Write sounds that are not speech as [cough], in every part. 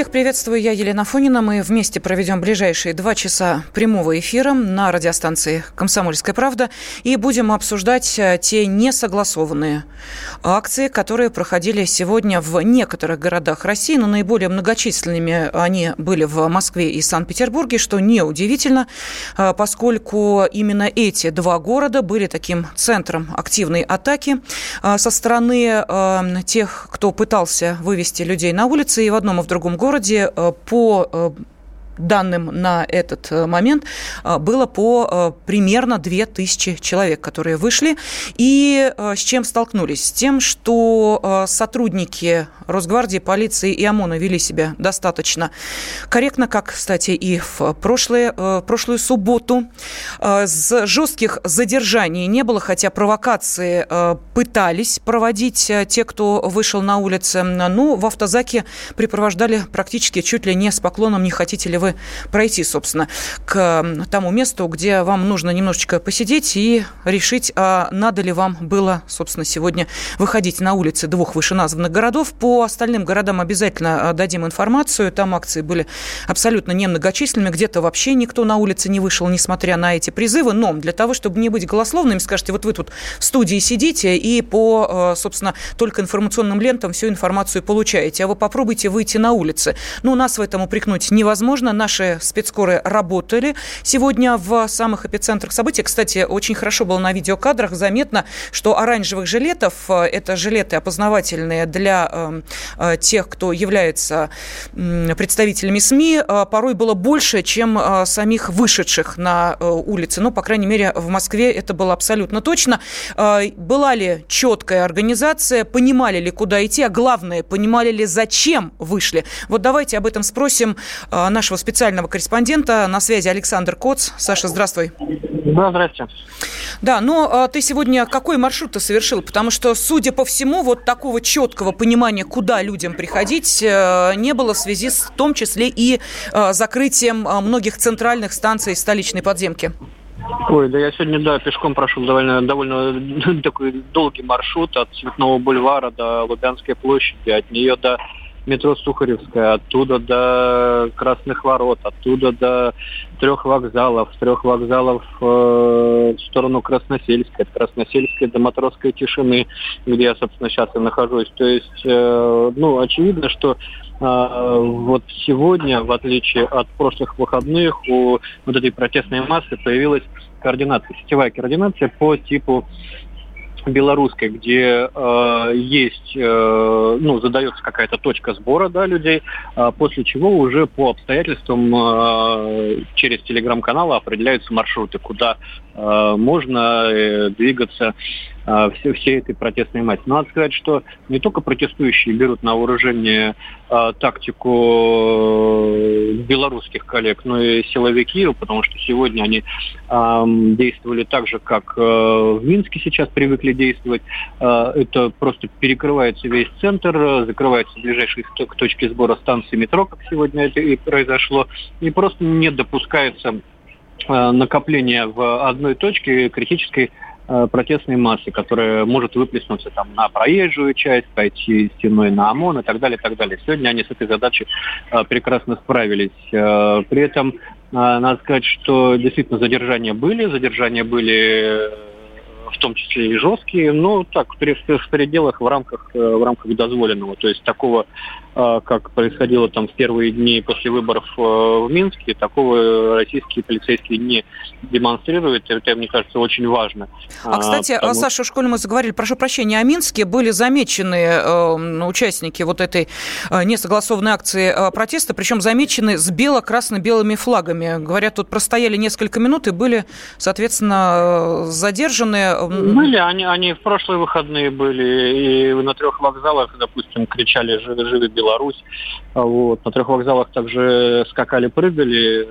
Всех приветствую, я Елена Фонина. Мы вместе проведем ближайшие два часа прямого эфира на радиостанции «Комсомольская правда» и будем обсуждать э, те несогласованные акции, которые проходили сегодня в некоторых городах России, но наиболее многочисленными они были в Москве и Санкт-Петербурге, что неудивительно, э, поскольку именно эти два города были таким центром активной атаки э, со стороны тех, кто пытался вывести людей на улицы и в одном и в другом городе э, по э, данным на этот э, момент э, было по э, примерно 2000 человек, которые вышли. И с чем столкнулись? С тем, что сотрудники Росгвардии, полиции и ОМОНа вели себя достаточно корректно, как, кстати, и в прошлые, прошлую субботу. С жестких задержаний не было, хотя провокации пытались проводить те, кто вышел на улицы. Ну, в автозаке припровождали практически чуть ли не с поклоном «Не хотите ли вы пройти, собственно, к тому месту, где вам нужно немножечко посидеть и решить, а надо ли вам было, собственно, сегодня выходить на улицы двух вышеназванных городов. По остальным городам обязательно а, дадим информацию. Там акции были абсолютно немногочисленными. Где-то вообще никто на улице не вышел, несмотря на эти призывы. Но для того, чтобы не быть голословными, скажите, вот вы тут в студии сидите и по, а, собственно, только информационным лентам всю информацию получаете. А вы попробуйте выйти на улицы. Ну, нас в этом упрекнуть невозможно наши спецскоры работали сегодня в самых эпицентрах событий. Кстати, очень хорошо было на видеокадрах заметно, что оранжевых жилетов, э, это жилеты опознавательные для э, э, тех, кто является представителями СМИ, порой было больше, чем самих вышедших на улицы. Ну, по крайней мере, в Москве это было абсолютно точно. Была ли четкая организация, понимали ли, куда идти, а главное, понимали ли, зачем вышли? Вот давайте об этом спросим нашего специального корреспондента. На связи Александр Коц. Саша, здравствуй. Да, здрасте. Да, но а, ты сегодня какой маршрут ты совершил? Потому что, судя по всему, вот такого четкого понимания, куда людям приходить, э, не было в связи с в том числе и э, закрытием э, многих центральных станций столичной подземки. Ой, да я сегодня, да, пешком прошел довольно, довольно [laughs] такой долгий маршрут от Цветного бульвара до Лубянской площади, от нее до метро Сухаревская, оттуда до Красных Ворот, оттуда до трех вокзалов, с трех вокзалов э, в сторону Красносельской, от Красносельской до Матросской тишины, где я, собственно, сейчас и нахожусь. То есть, э, ну, очевидно, что э, вот сегодня, в отличие от прошлых выходных, у вот этой протестной массы появилась координация, сетевая координация по типу белорусской, где э, есть, э, ну, задается какая-то точка сбора, да, людей, э, после чего уже по обстоятельствам э, через телеграм-каналы определяются маршруты, куда э, можно э, двигаться все, всей этой протестной массе. Надо сказать, что не только протестующие берут на вооружение э, тактику белорусских коллег, но и силовики, потому что сегодня они э, действовали так же, как э, в Минске сейчас привыкли действовать. Э, это просто перекрывается весь центр, закрываются ближайшие к точке сбора станции метро, как сегодня это и произошло, и просто не допускается э, накопление в одной точке критической протестной массы, которая может выплеснуться там на проезжую часть, пойти стеной на ОМОН и так далее, и так далее. Сегодня они с этой задачей э, прекрасно справились. Э, при этом надо сказать, что действительно задержания были, задержания были в том числе и жесткие, но так, в пределах, в рамках, в рамках дозволенного. То есть такого а, как происходило там в первые дни после выборов э, в Минске, такого российские полицейские не демонстрируют. Это, мне кажется, очень важно. А, кстати, потому... Саша, в школе мы заговорили, прошу прощения, о Минске были замечены э, участники вот этой э, несогласованной акции э, протеста, причем замечены с бело-красно-белыми флагами. Говорят, тут простояли несколько минут и были, соответственно, э, задержаны. Были, они, они в прошлые выходные были, и на трех вокзалах, допустим, кричали «Живы, живы Беларусь. Вот. На трех вокзалах также скакали, прыгали,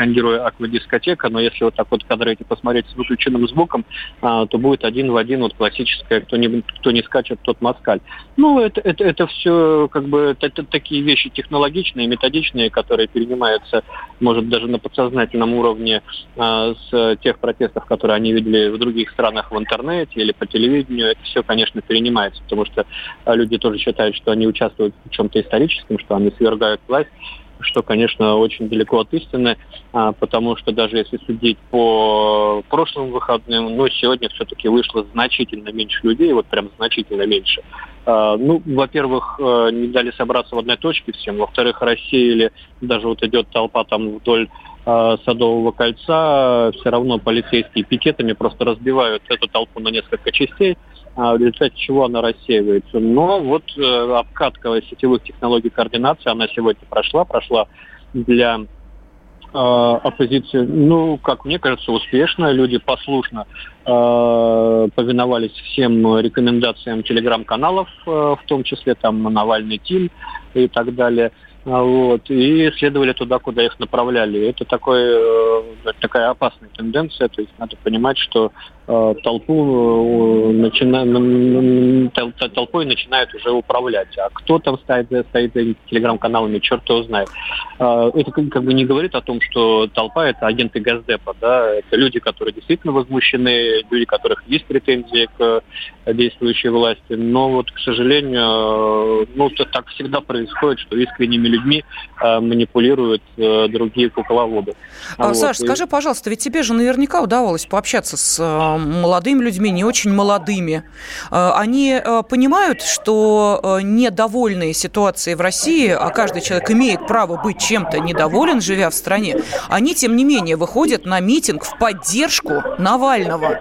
скандируя аквадискотека, но если вот так вот кадры эти посмотреть с выключенным звуком, то будет один в один вот классическое «кто не, кто не скачет, тот москаль». Ну, это, это, это все как бы это, такие вещи технологичные, методичные, которые перенимаются, может, даже на подсознательном уровне с тех протестов, которые они видели в других странах в интернете или по телевидению. Это все, конечно, перенимается, потому что люди тоже считают, что они участвуют в чем-то историческом, что они свергают власть что, конечно, очень далеко от истины, а, потому что даже если судить по прошлым выходным, ну, сегодня все-таки вышло значительно меньше людей, вот прям значительно меньше. А, ну, во-первых, э, не дали собраться в одной точке всем, во-вторых, рассеяли, даже вот идет толпа там вдоль а, Садового кольца, все равно полицейские пикетами просто разбивают эту толпу на несколько частей, в результате чего она рассеивается. Но вот э, обкатка сетевых технологий координации, она сегодня прошла, прошла для э, оппозиции, ну, как мне кажется, успешно. Люди послушно э, повиновались всем рекомендациям телеграм-каналов, э, в том числе там Навальный Тим и так далее. А, вот, и следовали туда, куда их направляли. Это такой, э, такая опасная тенденция, то есть надо понимать, что толпу э, начина... толпой начинают уже управлять. А кто там стоит, стоит за телеграм-каналами, черт его знает. А, это как бы не говорит о том, что толпа это агенты Газдепа, да, это люди, которые действительно возмущены, люди, у которых есть претензии к действующей власти. Но вот, к сожалению, ну, так всегда происходит, что искренними людьми э, манипулируют э, другие кукловоды. А, вот. Саш, скажи, пожалуйста, ведь тебе же наверняка удавалось пообщаться с э, молодыми людьми, не очень молодыми. Э, они э, понимают, что э, недовольные ситуацией в России, а каждый человек имеет право быть чем-то недоволен, живя в стране, они, тем не менее, выходят на митинг в поддержку Навального.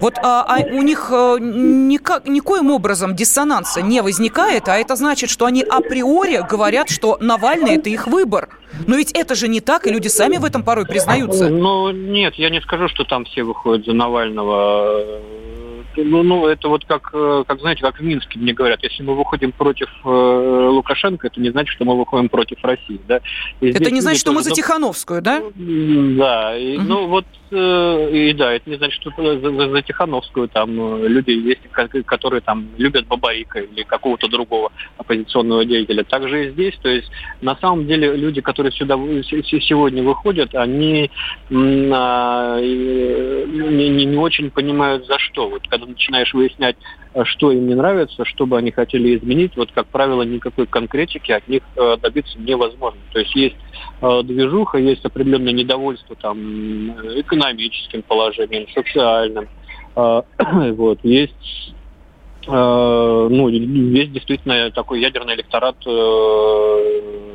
Вот а, а у них никак, никоим образом диссонанса не возникает, а это значит, что они априори говорят, что Навальный – это их выбор. Но ведь это же не так, и люди сами в этом порой признаются. Ну, нет, я не скажу, что там все выходят за Навального ну, ну, это вот как, э, как, знаете, как в Минске мне говорят, если мы выходим против э, Лукашенко, это не значит, что мы выходим против России, да. И это не значит, что мы за Тихановскую, да? Да, и, угу. ну вот, э, и да, это не значит, что за, за, за Тихановскую там э, люди есть, которые там любят Бабаика или какого-то другого оппозиционного деятеля. Также и здесь, то есть на самом деле люди, которые сюда сегодня выходят, они а, не, не, не очень понимают за что. Вот когда начинаешь выяснять, э, что им не нравится, что бы они хотели изменить, вот, как правило, никакой конкретики от них э, добиться невозможно. То есть есть э, движуха, есть определенное недовольство там, экономическим положением, социальным. [clears throat] Вот. Есть ну, есть действительно такой ядерный электорат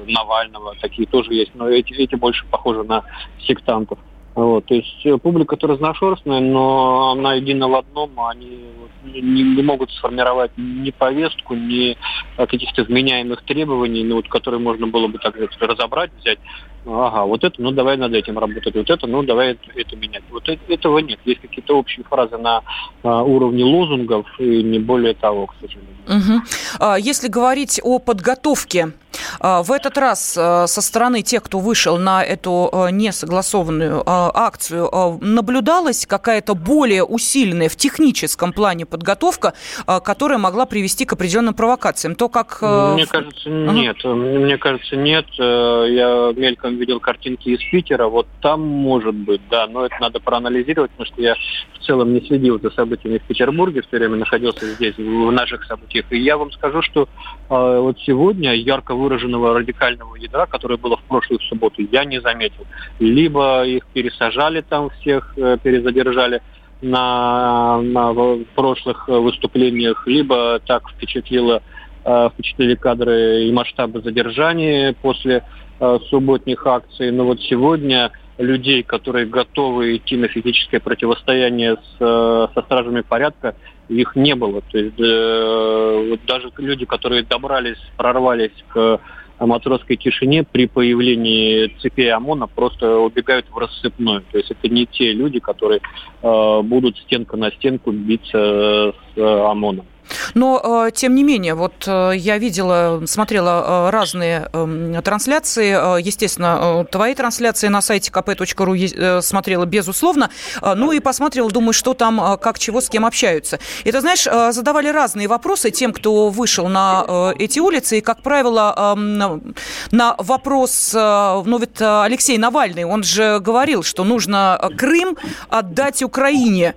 Навального, такие тоже есть, но эти, эти больше похожи на сектантов. Вот, то есть э, публика-то разношерстная, но она едина в одном, они не, не могут сформировать ни повестку, ни каких-то вменяемых требований, ну, вот, которые можно было бы так сказать, разобрать, взять. Ага, вот это, ну давай над этим работать, вот это, ну давай это, это менять. Вот это, этого нет. Есть какие-то общие фразы на а, уровне лозунгов и не более того, к сожалению. Угу. Если говорить о подготовке а, в этот раз а, со стороны тех, кто вышел на эту а, несогласованную акцию, наблюдалась какая-то более усиленная в техническом плане подготовка, которая могла привести к определенным провокациям? То, как... Мне кажется, нет. Ага. Мне кажется, нет. Э, я мельком видел картинки из Питера. Вот там может быть, да. Но это надо проанализировать, потому что я в целом не следил за событиями в Петербурге, все время находился здесь, в наших событиях. И я вам скажу, что вот сегодня ярко выраженного радикального ядра, которое было в прошлую субботу, я не заметил. Либо их пересажали там всех, э, перезадержали на, на прошлых выступлениях, либо так впечатлило э, впечатлили кадры и масштабы задержания после э, субботних акций. Но вот сегодня людей, которые готовы идти на физическое противостояние с, со стражами порядка, их не было. То есть э, вот даже люди, которые добрались, прорвались к матросской тишине при появлении цепей ОМОНа просто убегают в рассыпную. То есть это не те люди, которые э, будут стенка на стенку биться с ОМОНом. Но, тем не менее, вот я видела, смотрела разные эм, трансляции, естественно, твои трансляции на сайте kp.ru смотрела безусловно, ну и посмотрела, думаю, что там, как, чего, с кем общаются. И ты знаешь, задавали разные вопросы тем, кто вышел на эти улицы, и, как правило, эм, на вопрос, ну ведь Алексей Навальный, он же говорил, что нужно Крым отдать Украине.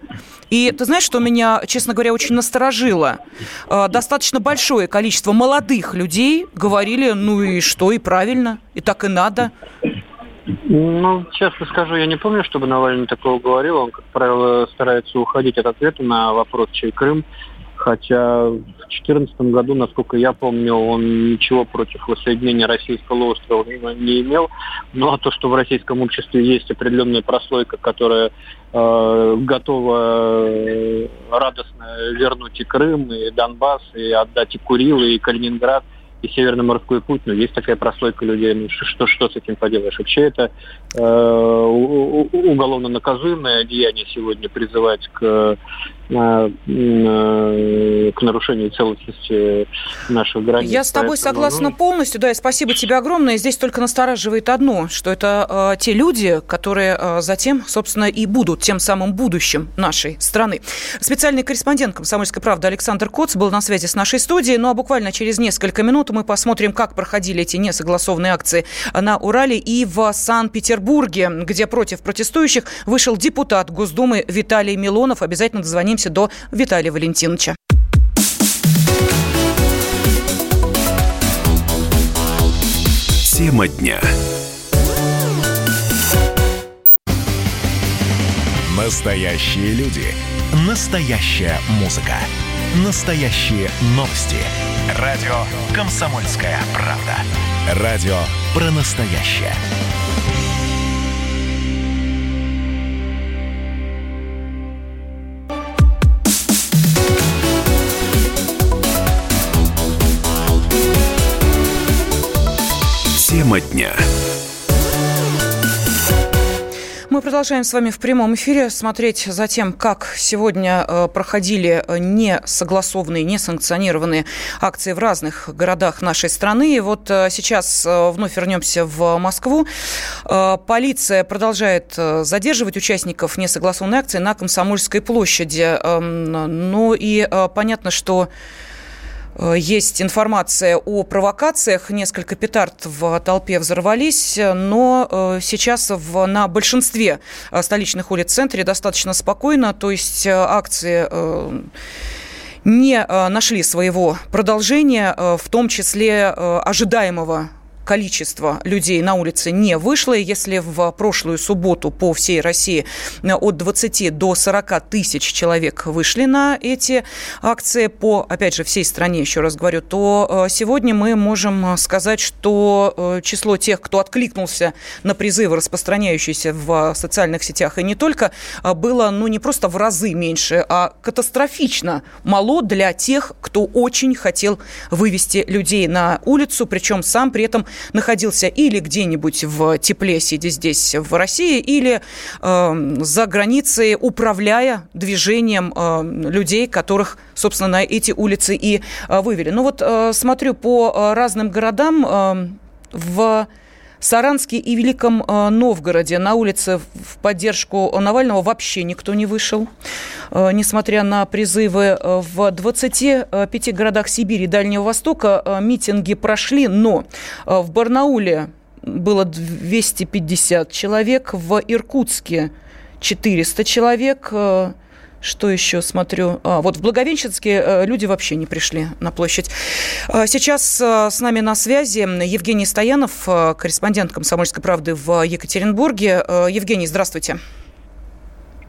И ты знаешь, что меня, честно говоря, очень насторожило? Э, достаточно большое количество молодых людей говорили, ну и что, и правильно, и так и надо. Ну, честно скажу, я не помню, чтобы Навальный такого говорил. Он, как правило, старается уходить от ответа на вопрос, чей Крым. Хотя в 2014 году, насколько я помню, он ничего против воссоединения российского острова не имел. Ну а то, что в российском обществе есть определенная прослойка, которая э, готова э, радостно вернуть и Крым, и Донбасс, и отдать и Курилы, и Калининград, и Северный морской путь, но есть такая прослойка людей, ну что, что с этим поделаешь? Вообще это э, уголовно наказуемое деяние сегодня призывать к Э, к нарушению целостности наших границ. Я с тобой Поэтому, согласна ну... полностью, да, и спасибо тебе огромное. Здесь только настораживает одно, что это э, те люди, которые э, затем, собственно, и будут тем самым будущим нашей страны. Специальный корреспондент «Комсомольской правды» Александр Коц был на связи с нашей студией, ну а буквально через несколько минут мы посмотрим, как проходили эти несогласованные акции на Урале и в Санкт-Петербурге, где против протестующих вышел депутат Госдумы Виталий Милонов. Обязательно дозвонимся до Виталия Валентиновича. Тема дня. Настоящие люди. Настоящая музыка. Настоящие новости. Радио «Комсомольская правда». Радио про настоящее. Тема дня. Мы продолжаем с вами в прямом эфире смотреть за тем, как сегодня э, проходили несогласованные, несанкционированные акции в разных городах нашей страны. И вот э, сейчас э, вновь вернемся в Москву. Полиция продолжает задерживать участников несогласованной акции на Комсомольской площади. Эм, ну и понятно, что Э, есть информация о провокациях. Несколько петард в толпе взорвались, но э, сейчас в, на большинстве э, столичных улиц в центре достаточно спокойно, то есть акции не нашли своего продолжения, в том числе ожидаемого количество людей на улице не вышло. Если в прошлую субботу по всей России от 20 до 40 тысяч человек вышли на эти акции по, опять же, всей стране, еще раз говорю, то э, сегодня мы можем сказать, что э, число тех, кто откликнулся на призывы, распространяющиеся в социальных сетях, и не только, э, было, ну, не просто в разы меньше, а катастрофично мало для тех, кто очень хотел вывести людей на улицу, причем сам при этом находился или где-нибудь в тепле, сидя здесь в России, или э, за границей, управляя движением э, людей, которых, собственно, на эти улицы и э, вывели. Ну вот э, смотрю по э, разным городам э, в Саранске и Великом э, Новгороде на улице в поддержку Навального вообще никто не вышел. Э, несмотря на призывы э, в 25 городах Сибири и Дальнего Востока митинги прошли, но в Барнауле было 250 человек, в Иркутске 400 человек, что еще смотрю? А, вот в Благовещенске э, люди вообще не пришли на площадь. А, сейчас э, с нами на связи Евгений Стоянов, э, корреспондент «Комсомольской правды» в Екатеринбурге. Евгений, здравствуйте.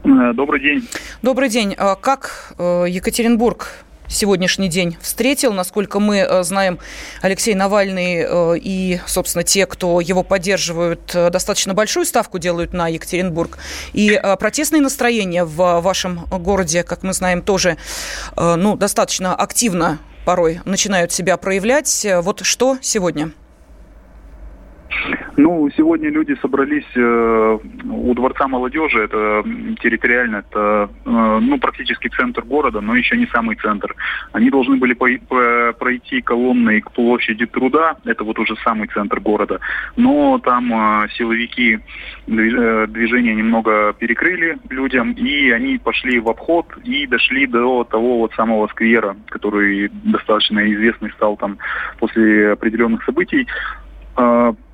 Добрый день. Добрый день. А как Екатеринбург сегодняшний день встретил. Насколько мы э, знаем, Алексей Навальный э, и, собственно, те, кто его поддерживают, э, достаточно большую ставку делают на Екатеринбург. И протестные настроения в вашем городе, как мы знаем, тоже ну, достаточно активно порой начинают себя проявлять. Вот что сегодня? Ну, сегодня люди собрались э, у Дворца молодежи, это территориально, это э, ну, практически центр города, но еще не самый центр. Они должны были по, по, пройти колонной к площади труда, это вот уже самый центр города, но там э, силовики э, движение немного перекрыли людям, и они пошли в обход и дошли до того вот самого сквера, который достаточно известный стал там после определенных событий.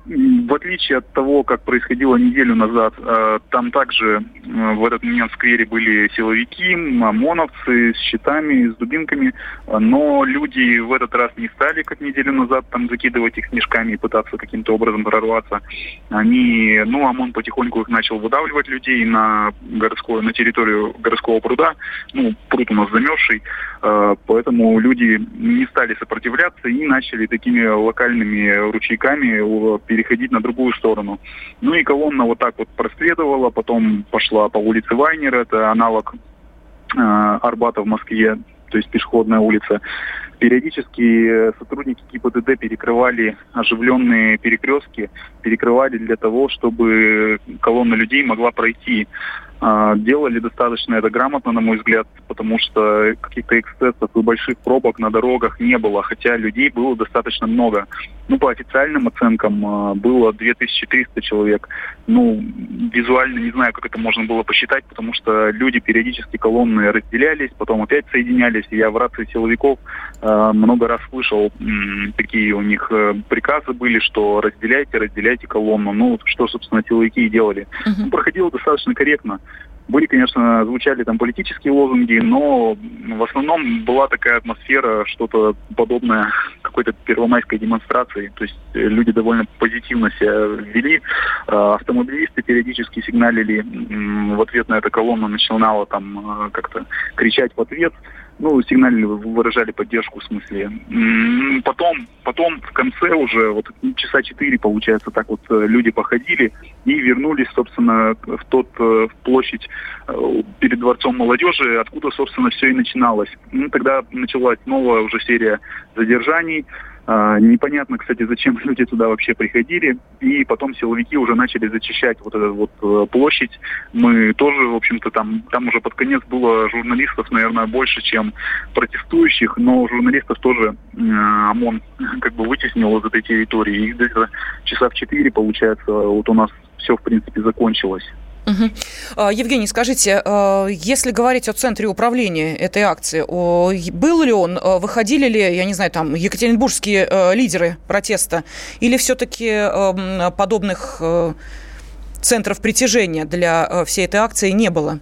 В отличие от того, как происходило неделю назад, э, там также э, в этот момент в сквере были силовики, ОМОНовцы с щитами, с дубинками, но люди в этот раз не стали, как неделю назад, там закидывать их снежками и пытаться каким-то образом прорваться. Они, ну, ОМОН потихоньку их начал выдавливать людей на городскую, на территорию городского пруда, ну, пруд у нас замерзший, э, поэтому люди не стали сопротивляться и начали такими локальными ручейками переходить на другую сторону. Ну и колонна вот так вот проследовала, потом пошла по улице Вайнер, это аналог э, Арбата в Москве, то есть пешеходная улица. Периодически сотрудники ГИБДД перекрывали оживленные перекрестки, перекрывали для того, чтобы колонна людей могла пройти. А, делали достаточно это грамотно, на мой взгляд, потому что каких-то эксцессов и больших пробок на дорогах не было, хотя людей было достаточно много. Ну, по официальным оценкам а, было 2300 человек. Ну, визуально не знаю, как это можно было посчитать, потому что люди периодически колонны разделялись, потом опять соединялись. Я в рации силовиков э, много раз слышал, такие у них э, приказы были, что разделяйте, разделяйте колонну. Ну, что, собственно, силовики и делали. Uh-huh. проходило достаточно корректно. Были, конечно, звучали там политические лозунги, но в основном была такая атмосфера, что-то подобное какой-то первомайской демонстрации. То есть э, люди довольно позитивно себя вели. А, автомобилисты периодически сигналили в ответ на эту колонну, начинала там э, как-то кричать в ответ ну, сигнально выражали поддержку, в смысле. Потом, потом в конце уже, вот часа четыре, получается, так вот э, люди походили и вернулись, собственно, в тот, э, в площадь э, перед Дворцом молодежи, откуда, собственно, все и начиналось. Ну, тогда началась новая уже серия задержаний, непонятно, кстати, зачем [laughs] люди туда вообще приходили. И потом силовики уже начали зачищать вот эту вот э, площадь. Мы тоже, в общем-то, там, там уже под конец было журналистов, наверное, больше, чем протестующих, но журналистов тоже э, ОМОН [laughs] как бы вытеснил из этой территории. И где-то часа в четыре, получается, вот у нас все, в принципе, закончилось. Угу. Евгений, скажите, а, если говорить о центре управления этой акции, был ли он, а, выходили ли, я не знаю, там, екатеринбургские лидеры протеста, или все-таки подобных центров притяжения для всей этой акции не было?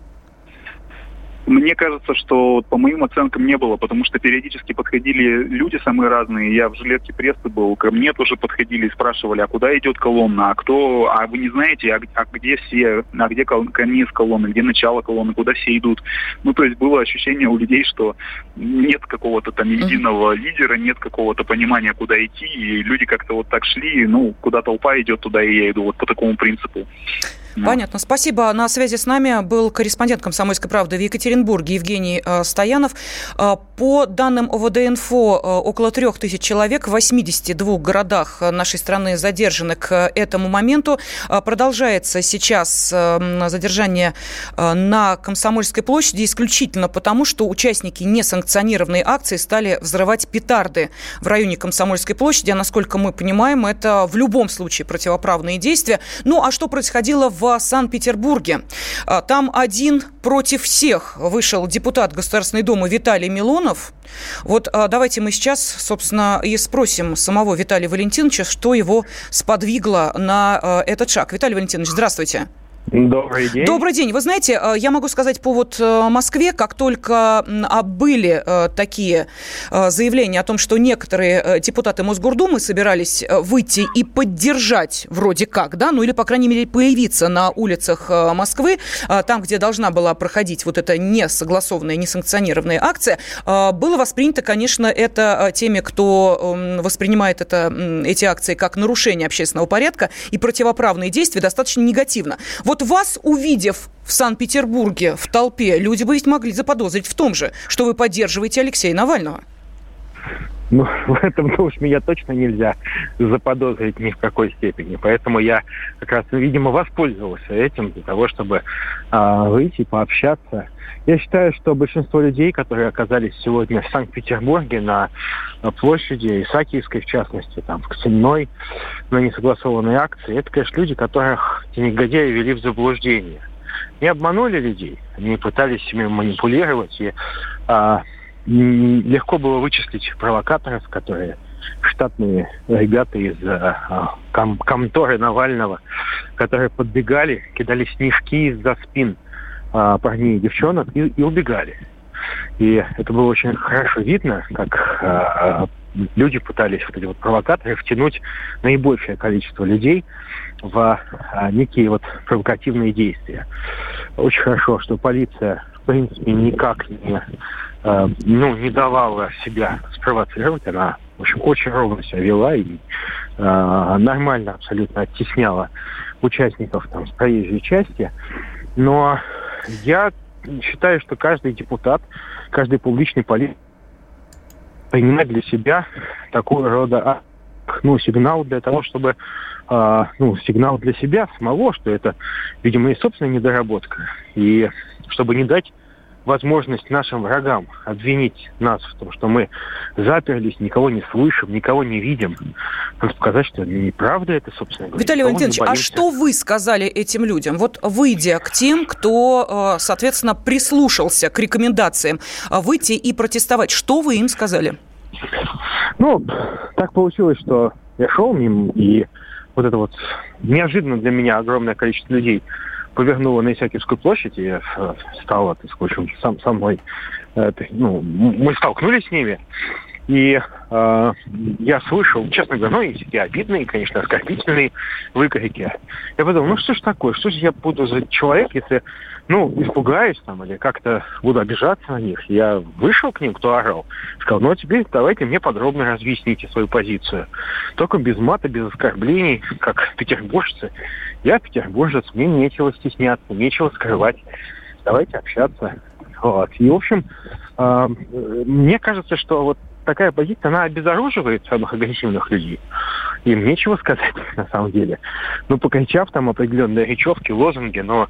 Мне кажется, что по моим оценкам не было, потому что периодически подходили люди самые разные. Я в жилетке прессы был, ко мне тоже подходили и спрашивали, а куда идет колонна, а кто, а вы не знаете, а, а где все, а где конец колонны, где начало колонны, куда все идут. Ну, то есть было ощущение у людей, что нет какого-то там единого лидера, нет какого-то понимания, куда идти, и люди как-то вот так шли, ну, куда толпа идет, туда и я иду, вот по такому принципу. Понятно. Спасибо. На связи с нами был корреспондент «Комсомольской правды» в Екатеринбурге Евгений э, Стоянов. Э, по данным ОВД-инфо, э, около трех тысяч человек в 82 городах нашей страны задержаны к этому моменту. Продолжается сейчас задержание на Комсомольской площади исключительно потому, что участники несанкционированной акции стали взрывать петарды в районе Комсомольской площади. А насколько мы понимаем, это в любом случае противоправные действия. Ну, а что происходило в в Санкт-Петербурге. А, там один против всех вышел депутат Государственной Думы Виталий Милонов. Вот а, давайте мы сейчас, собственно, и спросим самого Виталия Валентиновича, что его сподвигло на а, этот шаг. Виталий Валентинович, здравствуйте. Добрый день. Добрый день. Вы знаете, э, я могу сказать по вот э, Москве, как только были э, такие заявления о том, что некоторые депутаты Мосгордумы собирались выйти и поддержать вроде как, да, ну или, по крайней мере, появиться на улицах Москвы, там, где должна была проходить вот эта несогласованная, несанкционированная акция, было воспринято, конечно, это теми, кто воспринимает это, эти акции как нарушение общественного порядка и противоправные действия достаточно негативно. Вот вас, увидев в Санкт-Петербурге в толпе, люди бы ведь могли заподозрить в том же, что вы поддерживаете Алексея Навального. Ну, [laughs] в этом ну, уж меня точно нельзя заподозрить ни в какой степени. Поэтому я как раз, видимо, воспользовался этим для того, чтобы э, выйти, пообщаться. Я считаю, что большинство людей, которые оказались сегодня в Санкт-Петербурге на площади Исаакиевской, в частности, там, в Ксенной, на несогласованной акции, это, конечно, люди, которых эти негодяи вели в заблуждение. Не обманули людей, они пытались ими манипулировать и а, легко было вычислить провокаторов, которые штатные ребята из а, ком конторы Навального, которые подбегали, кидали снежки из-за спин а, парней и девчонок и, и убегали. И это было очень хорошо видно, как а, люди пытались вот эти вот провокаторы втянуть наибольшее количество людей в а, некие вот провокативные действия. Очень хорошо, что полиция принципе никак не Э, ну, не давала себя спровоцировать. Она, в общем, очень ровно себя вела и э, нормально абсолютно оттесняла участников там с проезжей части. Но я считаю, что каждый депутат, каждый публичный политик принимает для себя такого рода ну, сигнал для того, чтобы э, ну, сигнал для себя самого, что это, видимо, и собственная недоработка. И чтобы не дать возможность нашим врагам обвинить нас в том, что мы заперлись, никого не слышим, никого не видим. Надо сказать, что неправда это, собственно говоря. Виталий Валентинович, а что вы сказали этим людям? Вот выйдя к тем, кто, э, соответственно, прислушался к рекомендациям а выйти и протестовать, что вы им сказали? Ну, так получилось, что я шел мимо, и вот это вот неожиданно для меня огромное количество людей повернула на Исаакиевскую площадь и э, стала, так сказать, сам, со мной, э, ну, мы столкнулись с ними, и э, я слышал, честно говоря, ну, и такие обидные, конечно, оскорбительные выкрики. Я подумал, ну что ж такое, что же я буду за человек, если, ну, испугаюсь там или как-то буду обижаться на них. Я вышел к ним, кто орал, сказал, ну, а теперь давайте мне подробно разъясните свою позицию. Только без мата, без оскорблений, как петербуржцы. Я петербуржец, мне нечего стесняться, нечего скрывать. Давайте общаться. Вот. И, в общем, э, мне кажется, что вот такая позиция, она обезоруживает самых агрессивных людей. Им нечего сказать, [laughs] на самом деле. Ну, покричав там определенные речевки, лозунги, но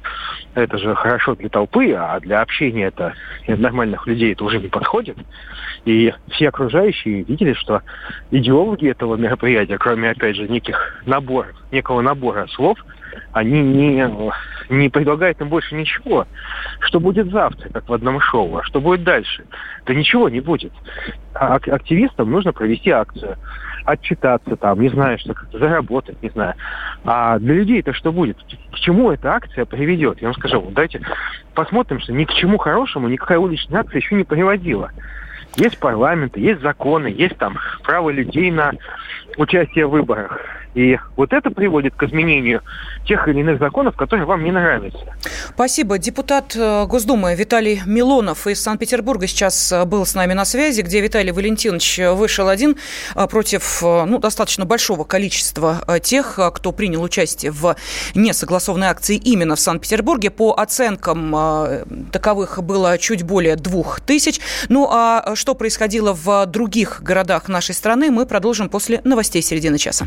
это же хорошо для толпы, а для общения это нормальных людей это уже не подходит. И все окружающие видели, что идеологи этого мероприятия, кроме, опять же, неких наборов, некого набора слов, они не, не предлагают им больше ничего. Что будет завтра, как в одном шоу, а что будет дальше? Да ничего не будет. А активистам нужно провести акцию, отчитаться там, не знаю, что как-то заработать, не знаю. А для людей это что будет? К чему эта акция приведет? Я вам скажу, вот давайте посмотрим, что ни к чему хорошему никакая уличная акция еще не приводила. Есть парламенты, есть законы, есть там право людей на участие в выборах. И вот это приводит к изменению тех или иных законов, которые вам не нравятся. Спасибо. Депутат э, Госдумы Виталий Милонов из Санкт-Петербурга сейчас э, был с нами на связи, где Виталий Валентинович вышел один э, против ну, достаточно большого количества тех, кто принял участие в несогласованной акции именно в Санкт-Петербурге. По оценкам таковых было чуть более двух тысяч. Ну а что происходило в других городах нашей страны, мы продолжим после новостей середины часа.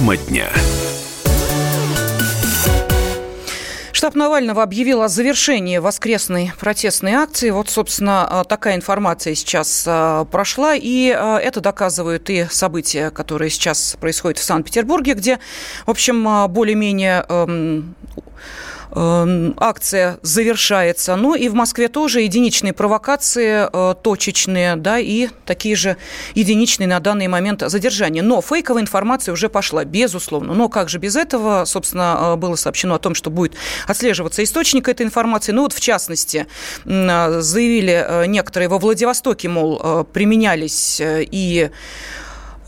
Тема дня. Штаб Навального объявил о завершении воскресной протестной акции. Вот, собственно, такая информация сейчас прошла, и это доказывают и события, которые сейчас происходят в Санкт-Петербурге, где, в общем, более-менее Эм, акция завершается. Ну и в Москве тоже единичные провокации, э, точечные, да, и такие же единичные на данный момент задержания. Но фейковая информация уже пошла, безусловно. Но как же без этого, собственно, э, было сообщено о том, что будет отслеживаться источник этой информации. Ну вот, в частности, заявили э, некоторые во Владивостоке, мол, применялись и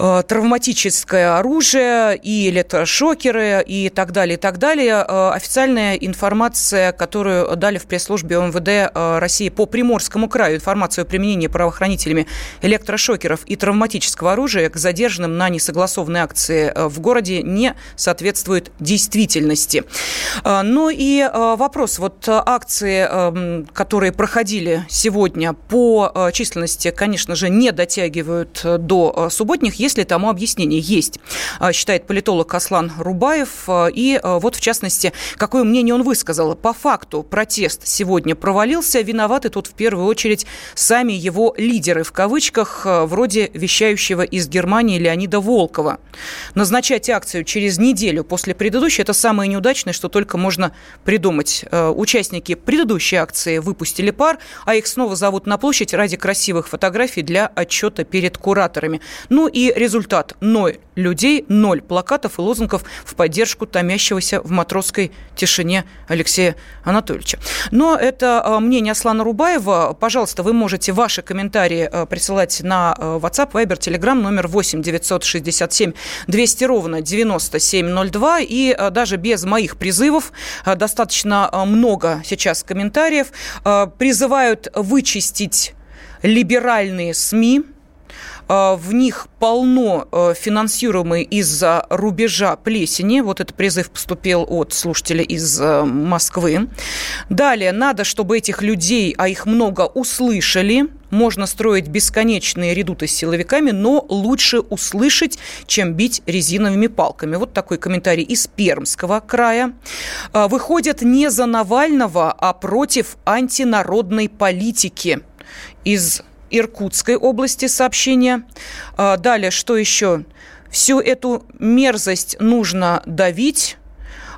травматическое оружие, и электрошокеры, и так далее, и так далее. Э, официальная информация, которую дали в пресс-службе МВД э, России по Приморскому краю, информацию о применении правоохранителями электрошокеров и травматического оружия к задержанным на несогласованной акции в городе не соответствует действительности. Ну и вопрос. Вот акции, которые проходили сегодня по численности, конечно же, не дотягивают до субботних. Есть ли тому объяснение? Есть, а, считает политолог Аслан Рубаев. А, и а, вот, в частности, какое мнение он высказал. По факту протест сегодня провалился. Виноваты тут в первую очередь сами его лидеры, в кавычках, вроде вещающего из Германии Леонида Волкова. Назначать акцию через неделю после предыдущей – это самое неудачное, что только можно придумать. Участники предыдущей акции выпустили пар, а их снова зовут на площадь ради красивых фотографий для отчета перед кураторами. Ну и результат – ноль людей, ноль плакатов и лозунгов в поддержку томящегося в матросской тишине Алексея Анатольевича. Но это а, мнение Аслана Рубаева. Пожалуйста, вы можете ваши комментарии а, присылать на а, WhatsApp, Viber, Telegram номер 8 967 200 ровно 9702. И даже без моих призывов достаточно много сейчас комментариев. Призывают вычистить либеральные СМИ, а, в них полно э, финансируемой из-за рубежа плесени. Вот этот призыв поступил от слушателя из э, Москвы. Далее, надо, чтобы этих людей, а их много, услышали. Можно строить бесконечные редуты с силовиками, но лучше услышать, чем бить резиновыми палками. Вот такой комментарий из Пермского края. А, выходят не за Навального, а против антинародной политики из Иркутской области сообщение. А, далее, что еще? Всю эту мерзость нужно давить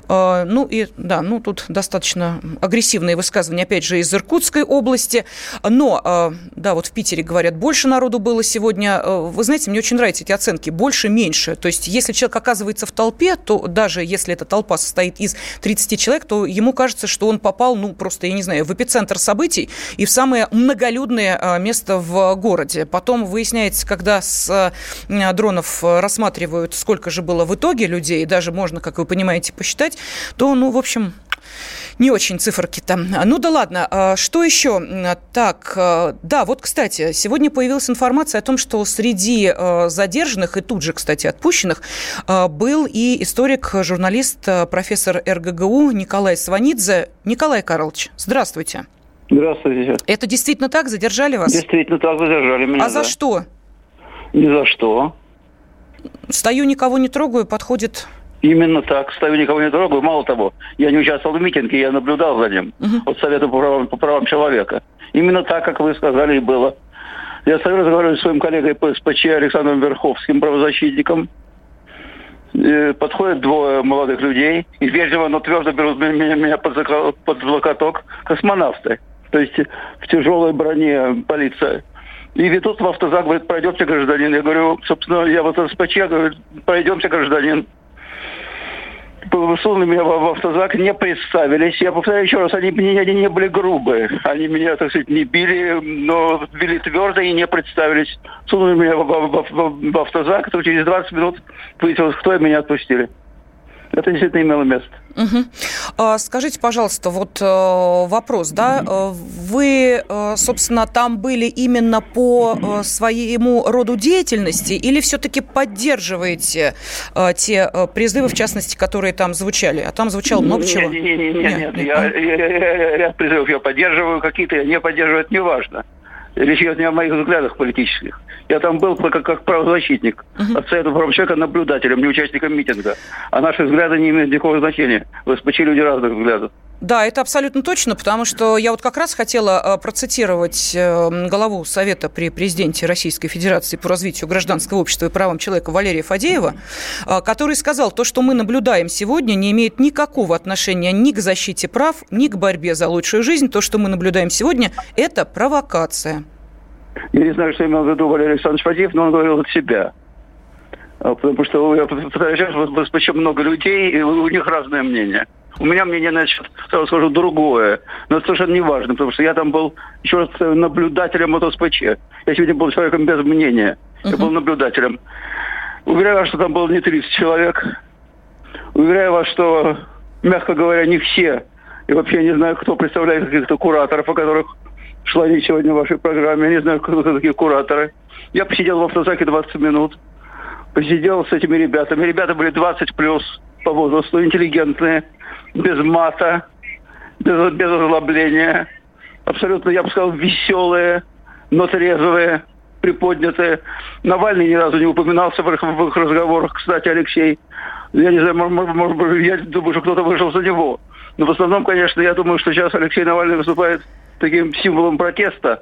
ну и да, ну тут достаточно агрессивные высказывания, опять же, из Иркутской области. Но, а, да, вот в Питере говорят, больше народу было сегодня. А, вы знаете, мне очень нравятся эти оценки. Больше, меньше. То есть, если человек оказывается в толпе, то даже если эта толпа состоит из 30 человек, то ему кажется, что он попал, ну, просто, я не знаю, в эпицентр событий и в самое многолюдное место в городе. Потом выясняется, когда с дронов рассматривают, сколько же было в итоге людей, даже можно, как вы понимаете, посчитать, посчитать, то, ну, в общем, не очень циферки там. Ну да ладно, а что еще? Так, э, да, вот, кстати, сегодня появилась информация о том, что среди э, задержанных и тут же, кстати, отпущенных был и историк, журналист, профессор РГГУ Николай Сванидзе. Николай Карлович, здравствуйте. Здравствуйте. Это действительно так? Задержали вас? Действительно так задержали меня. А за что? Ни за что. Стою, никого не трогаю, подходит Именно так. Ставили никого не трогаю. Мало того, я не участвовал в митинге, я наблюдал за ним. Uh-huh. От Совета по правам, по правам человека. Именно так, как вы сказали, и было. Я стою разговариваю с своим коллегой по СПЧ Александром Верховским, правозащитником. И подходят двое молодых людей и вежливо, но твердо берут меня, меня под, под локоток космонавты. То есть в тяжелой броне полиция. И ведут в автозак, говорит, пройдемте, гражданин. Я говорю, собственно, я вот СПЧ, говорю, пройдемте, гражданин сунули меня в автозак, не представились. Я повторяю еще раз, они, они, они не были грубые. Они меня, так сказать, не били, но били твердо и не представились. Сунули меня в, автозак, то через 20 минут выяснилось, кто меня отпустили. Это действительно имело место. Угу. Скажите, пожалуйста, вот э, вопрос, да, э, вы, э, собственно, там были именно по своему роду деятельности или все-таки поддерживаете те призывы, в частности, которые там звучали? А там звучало много чего. Нет, нет, нет, нет, нет. Я, я, я, ряд призывов я поддерживаю, какие-то я не поддерживаю, это не важно. Речь идет не о моих взглядах политических. Я там был как, как правозащитник. Uh-huh. От Совета человека наблюдателем, не участником митинга. А наши взгляды не имеют никакого значения. В СПЧ люди разных взглядов. Да, это абсолютно точно, потому что я вот как раз хотела э, процитировать э, главу Совета при президенте Российской Федерации по развитию гражданского общества и правам человека Валерия Фадеева, э, который сказал, то, что мы наблюдаем сегодня, не имеет никакого отношения ни к защите прав, ни к борьбе за лучшую жизнь. То, что мы наблюдаем сегодня, это провокация. Я не знаю, что имел в виду Валерий Александрович Фадеев, но он говорил от себя. А, потому что я пытаюсь, почему много людей, и у них разное мнение. У меня мнение, значит, сразу скажу, другое. Но это совершенно не важно, потому что я там был, еще раз, наблюдателем от ОСПЧ. Я сегодня был человеком без мнения. Uh-huh. Я был наблюдателем. Уверяю вас, что там было не 30 человек. Уверяю вас, что, мягко говоря, не все. И вообще не знаю, кто представляет каких-то кураторов, о которых шла речь сегодня в вашей программе. Я не знаю, кто такие кураторы. Я посидел в автозаке 20 минут. Посидел с этими ребятами. Ребята были 20 плюс по возрасту, интеллигентные без мата, без, без озлобления. Абсолютно, я бы сказал, веселые, но трезвые, приподнятые. Навальный ни разу не упоминался в их, в их разговорах, кстати, Алексей. Я не знаю, может, может я думаю, что кто-то вышел за него. Но в основном, конечно, я думаю, что сейчас Алексей Навальный выступает таким символом протеста,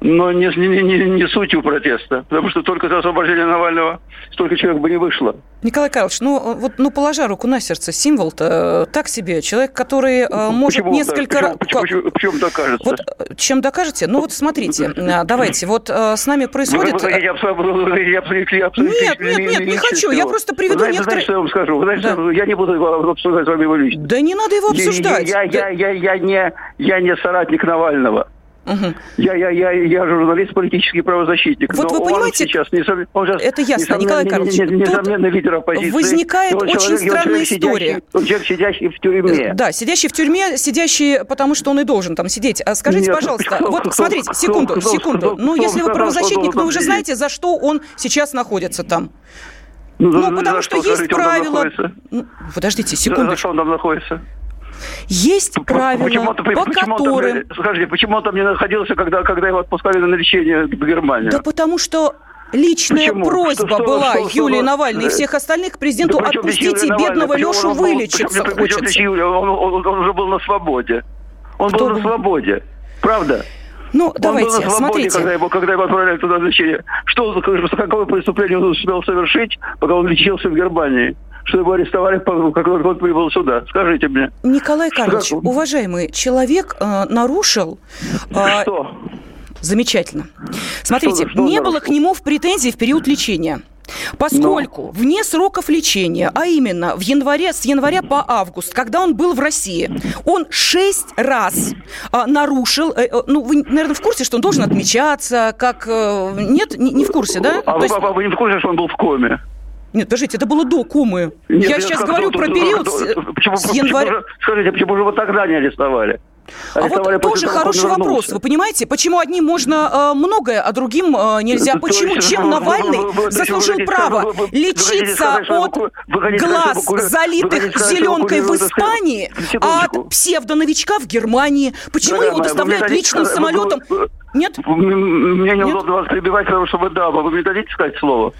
но не, не, не, не сутью протеста, потому что только за освобождение Навального столько человек бы не вышло. Николай Карлович, ну вот, ну положа руку на сердце, символ-то э, так себе. Человек, который э, может почему несколько раз... Почему, почему, почему докажется? Вот, э, чем докажете? Ну вот смотрите, давайте, вот с нами происходит... Вы, вы, вы, нет, нет, нет, не хочу, я просто приведу знаете, некоторые... Знаете, что я вам скажу? Вы знаете, да. я не буду обсуждать с вами его лично. Да не надо его обсуждать. Я, я, я, я, я, не, я не соратник Навального. Угу. Я, я, я, я журналист, политический правозащитник. Вот вы понимаете, он сейчас, он сейчас, это ясно, Николай Карлович. Несомненно, лидер оппозиции. Возникает он очень человек, странная человек, история. Сидящий, он человек, сидящий в тюрьме. Да, сидящий в тюрьме, сидящий, потому что он и должен там сидеть. А скажите, Нет, пожалуйста, кто, вот кто, смотрите, секунду, кто, секунду. Кто, ну, кто, если кто, вы правозащитник, кто, вы уже знаете, за что он сейчас находится там. Ну, ну за, потому за что, что, есть скажите, правила. Ну, подождите, секунду. За, за что он там находится? Есть правила, почему по почему которым... Скажите, почему он там не находился, когда, когда его отпускали на лечение в Германию? Да потому что Личная Почему? просьба что, была что, что, Юлии что, Навальной и всех остальных президенту да отпустите бедного Лешу вылечиться он, хочется. Он, он, он, он уже был на свободе. Он Кто был на свободе. Правда? Ну, он давайте, был на свободе, смотрите. Когда его, когда его отправляли туда лечение. Что, какое преступление он успел совершить, пока он лечился в Германии? Что его арестовали, как он прибыл сюда? Скажите мне. Николай Карлович, как... уважаемый, человек э, нарушил... Э, что? Замечательно. Смотрите, что, что не было к нему в претензии в период лечения. Поскольку Но. вне сроков лечения, а именно в январе, с января по август, когда он был в России, он шесть раз а, нарушил, э, ну, вы, наверное, в курсе, что он должен отмечаться, как... Э, нет, не, не в курсе, да? А, есть... а вы не в курсе, что он был в коме? Нет, подождите, это было до Кумы. Нет, я сейчас говорю про период почему, с января... Почему, скажите, почему же вы тогда не арестовали? А вот тоже хороший вопрос. Вы понимаете, почему одним можно э, многое, а другим э, нельзя? Это почему? Есть, Чем вы, Навальный вы, вы, заслужил вы, право вы, вы, лечиться вы, от вы, вы, глаз, вы, залитых вы, зеленкой в Испании, а от псевдоновичка в Германии? Почему Дорогая его доставляют личным самолетом? Вы, вы, Нет? Мне неудобно вас перебивать, потому что вы да, вы мне дадите сказать слово?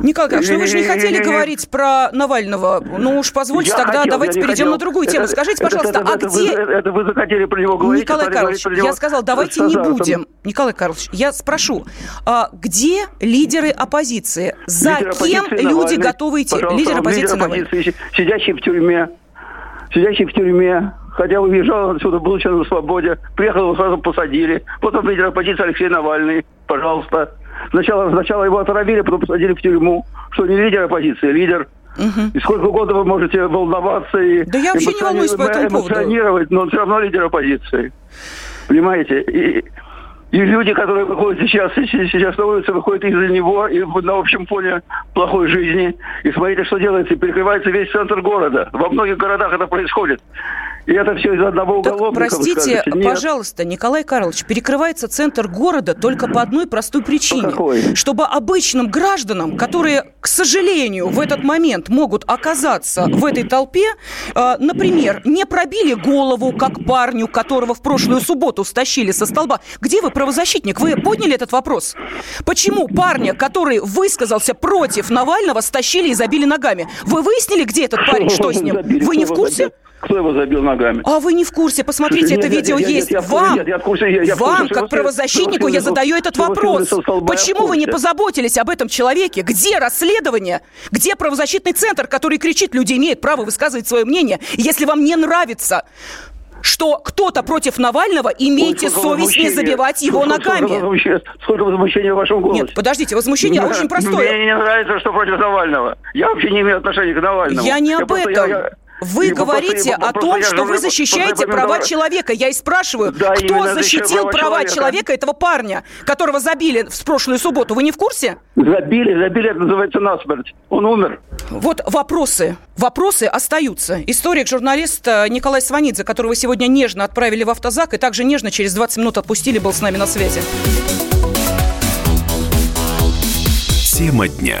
Николай Николаевич, ну вы же не хотели говорить про Навального. Ну уж позвольте, я тогда хотел, давайте перейдем хотел. на другую тему. Скажите, пожалуйста, это, это, а где... Вы, это вы захотели про него говорить? Николай Карлович, я сказал, давайте не будем. Николай Карлович, я спрошу, а где лидеры оппозиции? За лидер кем оппозиции люди Навальный. готовы идти? Пожалуйста, лидер оппозиции, лидер оппозиции сидящий в тюрьме. Сидящий в тюрьме, хотя уезжал отсюда, был еще на свободе, приехал, его сразу посадили. Потом лидер оппозиции Алексей Навальный, пожалуйста. Сначала, сначала его отравили, потом посадили в тюрьму. Что не лидер оппозиции, лидер. Угу. И сколько угодно вы можете волноваться и да я вообще не волнуюсь по этому эмоционировать, но он все равно лидер оппозиции. Понимаете? И, и люди, которые выходят сейчас, сейчас на улице, выходят из-за него и на общем фоне плохой жизни. И смотрите, что делается. Перекрывается весь центр города. Во многих городах это происходит. И это все из одного уголовника. Так, простите, пожалуйста, Николай Карлович, перекрывается центр города только по одной простой причине. Какой? Чтобы обычным гражданам, которые, к сожалению, в этот момент могут оказаться в этой толпе, э, например, не пробили голову, как парню, которого в прошлую субботу стащили со столба. Где вы, правозащитник? Вы подняли этот вопрос? Почему парня, который высказался против Навального, стащили и забили ногами? Вы выяснили, где этот парень, что с ним? [laughs] Вы не в курсе? Кто его забил ногами? А вы не в курсе? Посмотрите, Слушайте, это нет, видео нет, есть. Нет, вам, нет, я в курсе, я, я вам, как правозащитнику, я задаю этот вопрос. Почему вы не позаботились об этом человеке? Где расследование? Где правозащитный центр, который кричит, люди имеют право высказывать свое мнение? Если вам не нравится что кто-то против Навального, имейте Ой, совесть не забивать его сколько, ногами. Сколько, возмущения в вашем голосе. Нет, подождите, возмущение да, очень простое. Мне не нравится, что против Навального. Я вообще не имею отношения к Навальному. Я не об я этом. Просто, я, вы и говорите о том, что вы защищаете права человека. Я и спрашиваю, да, кто защитил права, человека. человека этого парня, которого забили в прошлую субботу? Вы не в курсе? Забили, забили, это называется насмерть. Он умер. Вот вопросы. Вопросы остаются. Историк-журналист э, Николай Сванидзе, которого сегодня нежно отправили в автозак и также нежно через 20 минут отпустили, был с нами на связи. Тема дня.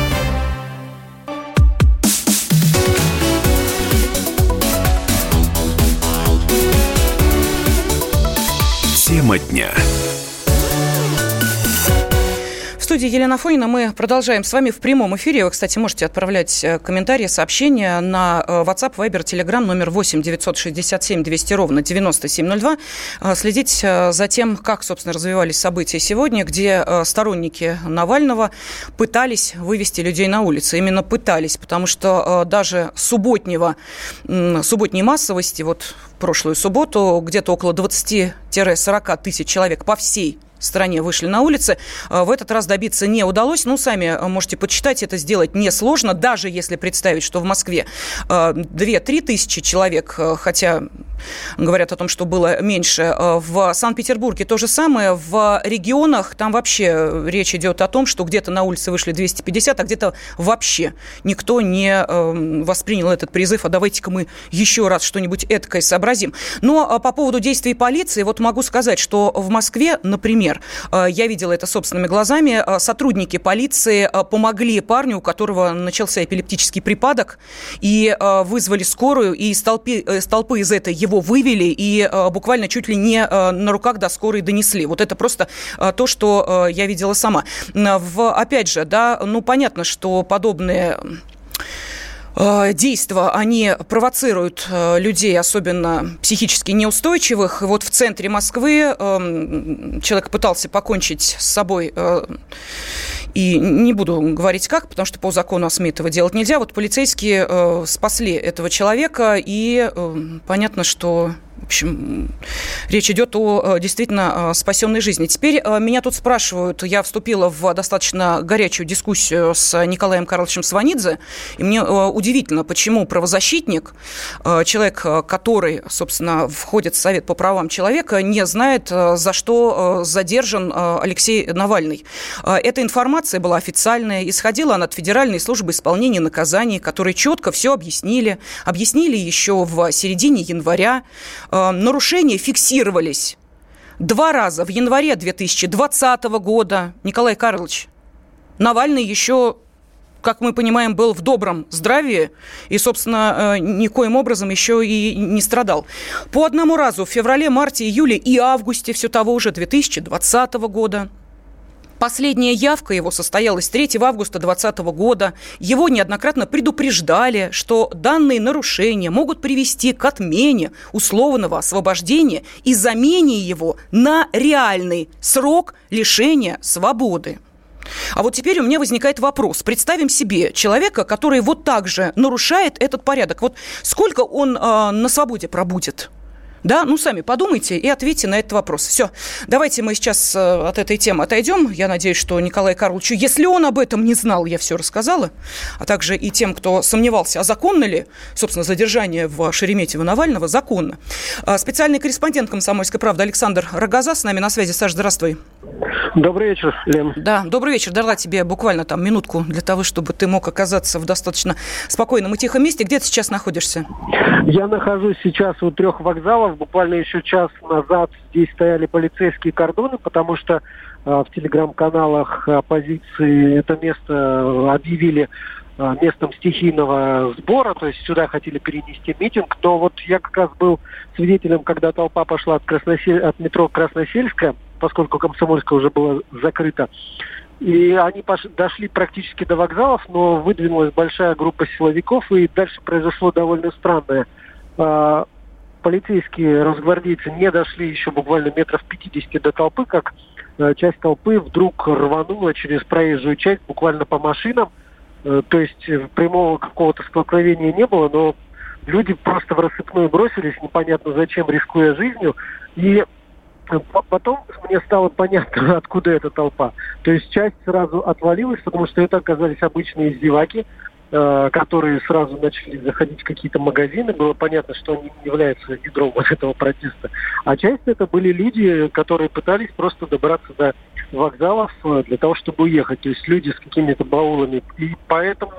Тема дня студии Елена Фонина мы продолжаем с вами в прямом эфире. Вы, кстати, можете отправлять э, комментарии, сообщения на э, WhatsApp, Viber, Telegram номер 8 967 200 ровно 9702. Э, следить за тем, как, собственно, развивались события сегодня, где сторонники Навального пытались вывести людей на улицы. Именно пытались, потому что даже субботнего, субботней массовости, вот прошлую субботу, где-то около 20-40 тысяч человек по всей стране вышли на улицы. А, в этот раз добиться не удалось. Ну, сами а, можете почитать, это сделать несложно, даже если представить, что в Москве 2-3 а, тысячи человек, хотя говорят о том, что было меньше. В Санкт-Петербурге то же самое. В регионах там вообще речь идет о том, что где-то на улице вышли 250, а где-то вообще никто не воспринял этот призыв, а давайте-ка мы еще раз что-нибудь эткое сообразим. Но по поводу действий полиции, вот могу сказать, что в Москве, например, э, я видела это собственными глазами, э, сотрудники полиции э, помогли парню, у которого начался эпилептический припадок, и вызвали скорую, и из толпы, из толпы из этой его вывели, и буквально чуть ли не на руках до скорой донесли. Вот это просто то, что я видела сама. В, опять же, да, ну понятно, что подобные Э, действия, они провоцируют э, людей, особенно психически неустойчивых. Вот в центре Москвы эм, человек пытался покончить с собой э, и не буду говорить как, потому что по закону этого делать нельзя. Вот полицейские э, спасли этого человека, и э, понятно, что в общем, речь идет о э, действительно э, спасенной жизни. Теперь э, меня тут спрашивают, я вступила в достаточно горячую дискуссию с Николаем Карловичем Сванидзе, и мне удивительно, почему правозащитник, человек, который, собственно, входит в Совет по правам человека, не знает, за что задержан Алексей Навальный. Эта информация была официальная, исходила она от Федеральной службы исполнения наказаний, которые четко все объяснили. Объяснили еще в середине января. Э, нарушения фиксировались два раза в январе 2020 года. Николай Карлович, Навальный еще как мы понимаем, был в добром здравии и, собственно, э, никоим образом еще и не страдал. По одному разу в феврале, марте, июле и августе все того же 2020 года – Последняя явка его состоялась 3 августа 2020 года. Его неоднократно предупреждали, что данные нарушения могут привести к отмене условного освобождения и замене его на реальный срок лишения свободы. А вот теперь у меня возникает вопрос. Представим себе человека, который вот так же нарушает этот порядок. Вот сколько он э, на свободе пробудет? Да, ну сами подумайте и ответьте на этот вопрос. Все, давайте мы сейчас э, от этой темы отойдем. Я надеюсь, что Николай Карловичу, если он об этом не знал, я все рассказала, а также и тем, кто сомневался, а законно ли, собственно, задержание в Шереметьево Навального, законно. А, специальный корреспондент «Комсомольской правды» Александр Рогоза с нами на связи. Саша, здравствуй. Добрый вечер, Лен. Да, добрый вечер. Дала тебе буквально там минутку для того, чтобы ты мог оказаться в достаточно спокойном и тихом месте. Где ты сейчас находишься? Я нахожусь сейчас у трех вокзалов. Буквально еще час назад здесь стояли полицейские кордоны, потому что э, в телеграм-каналах оппозиции это место объявили э, местом стихийного сбора, то есть сюда хотели перенести митинг, но вот я как раз был свидетелем, когда толпа пошла от, Красносель... от метро Красносельская, поскольку Комсомольская уже была закрыта. И они пош... дошли практически до вокзалов, но выдвинулась большая группа силовиков, и дальше произошло довольно странное. Полицейские разгвардейцы не дошли еще буквально метров 50 до толпы, как а, часть толпы вдруг рванула через проезжую часть буквально по машинам. А, то есть прямого какого-то столкновения не было, но люди просто в рассыпную бросились, непонятно зачем, рискуя жизнью. И Потом мне стало понятно, [laughs] откуда эта толпа. То есть часть сразу отвалилась, потому что это оказались обычные издеваки, э, которые сразу начали заходить в какие-то магазины. Было понятно, что они не являются ядром вот этого протеста. А часть это были люди, которые пытались просто добраться до вокзалов э, для того, чтобы уехать. То есть люди с какими-то баулами. И поэтому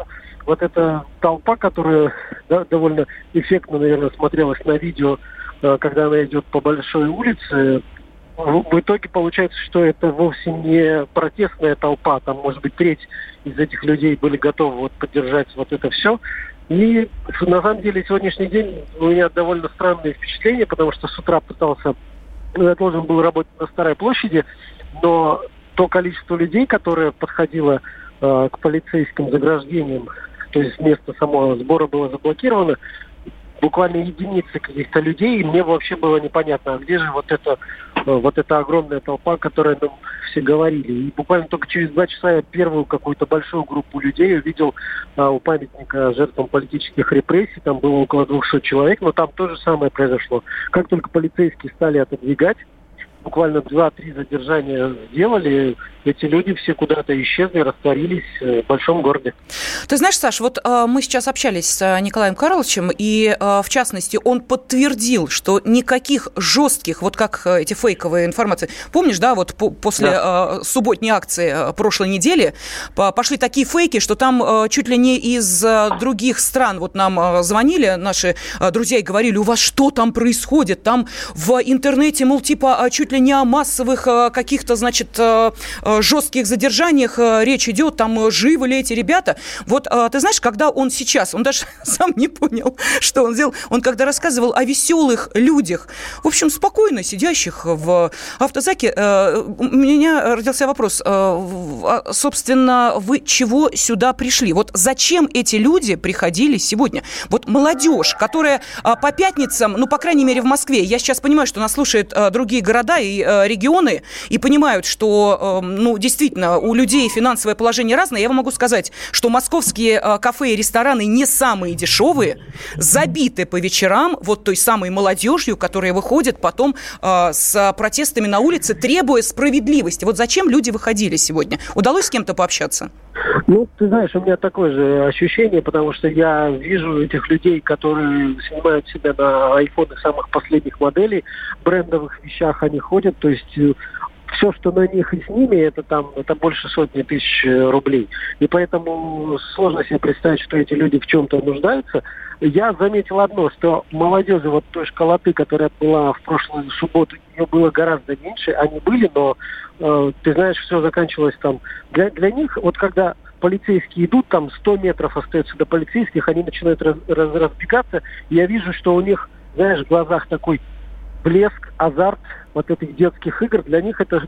вот эта толпа, которая да, довольно эффектно, наверное, смотрелась на видео, э, когда она идет по большой улице, в итоге получается, что это вовсе не протестная толпа, там, может быть, треть из этих людей были готовы вот поддержать вот это все. И на самом деле сегодняшний день у меня довольно странное впечатление, потому что с утра пытался, ну, я должен был работать на Старой площади, но то количество людей, которое подходило э, к полицейским заграждениям, то есть место самого сбора было заблокировано, буквально единицы каких-то людей, и мне вообще было непонятно, а где же вот эта, э, вот эта огромная толпа, которая нам все говорили. И буквально только через два часа я первую какую-то большую группу людей увидел а, у памятника жертвам политических репрессий, там было около 200 человек, но там то же самое произошло. Как только полицейские стали отодвигать, буквально 2-3 задержания сделали, эти люди все куда-то исчезли, растворились э, в большом городе. Ты знаешь, Саш, вот э, мы сейчас общались с э, Николаем Карловичем, и э, в частности он подтвердил, что никаких жестких, вот как эти фейковые информации, помнишь, да, вот по после да. Субботней акции прошлой недели по пошли такие фейки, что там чуть ли не из других стран, вот нам звонили наши друзья и говорили, у вас что там происходит, там в интернете, мол, типа чуть ли не о массовых каких-то, значит, жестких задержаниях речь идет, там живы ли эти ребята. Вот ты знаешь, когда он сейчас, он даже [laughs] сам не понял, что он сделал, он когда рассказывал о веселых людях, в общем, спокойно сидящих в автозаке, у меня родился вопрос, а, собственно, вы чего сюда пришли? Вот зачем эти люди приходили сегодня? Вот молодежь, которая по пятницам, ну, по крайней мере, в Москве, я сейчас понимаю, что нас слушают другие города, и э, регионы и понимают, что, э, ну, действительно, у людей финансовое положение разное, я вам могу сказать, что московские э, кафе и рестораны не самые дешевые, забиты по вечерам вот той самой молодежью, которая выходит потом с протестами на улице, требуя справедливости. Вот зачем люди выходили сегодня? Удалось с кем-то пообщаться? Ну, ты знаешь, у меня такое же ощущение, потому что я вижу этих людей, которые снимают себя на айфоны самых последних моделей, брендовых вещах они ходят, то есть э, все, что на них и с ними, это там, это больше сотни тысяч э, рублей. И поэтому сложно себе представить, что эти люди в чем-то нуждаются. Я заметил одно, что молодежи вот той школоты, которая была в прошлую субботу, ее было гораздо меньше. Они были, но э, ты знаешь, все заканчивалось там. Для, для них, вот когда полицейские идут, там 100 метров остается до полицейских, они начинают раз, раз, разбегаться, я вижу, что у них, знаешь, в глазах такой блеск, азарт вот этих детских игр. Для них это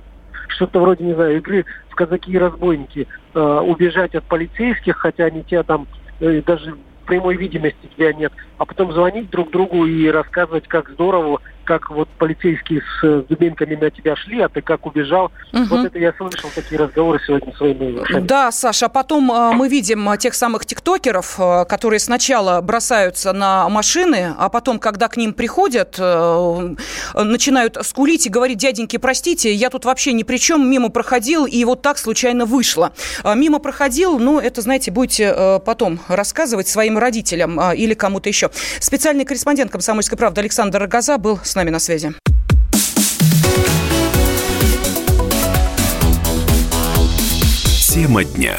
что-то вроде, не знаю, игры в казаки и разбойники. Э, убежать от полицейских, хотя они тебя там э, даже прямой видимости тебя нет, а потом звонить друг другу и рассказывать, как здорово как вот полицейские с дубинками на тебя шли, а ты как убежал. Угу. Вот это я слышал, такие разговоры сегодня своими ушами. Да, Саша, а потом э, мы видим э, тех самых тиктокеров, э, которые сначала бросаются на машины, а потом, когда к ним приходят, начинают скулить и говорить, дяденьки, простите, я тут вообще ни при чем, мимо проходил, и вот так случайно вышло. Мимо проходил, ну, это, знаете, будете потом рассказывать своим родителям или кому-то еще. Специальный корреспондент «Комсомольской правды» Александр Рогоза был с нами на связи. Тема дня.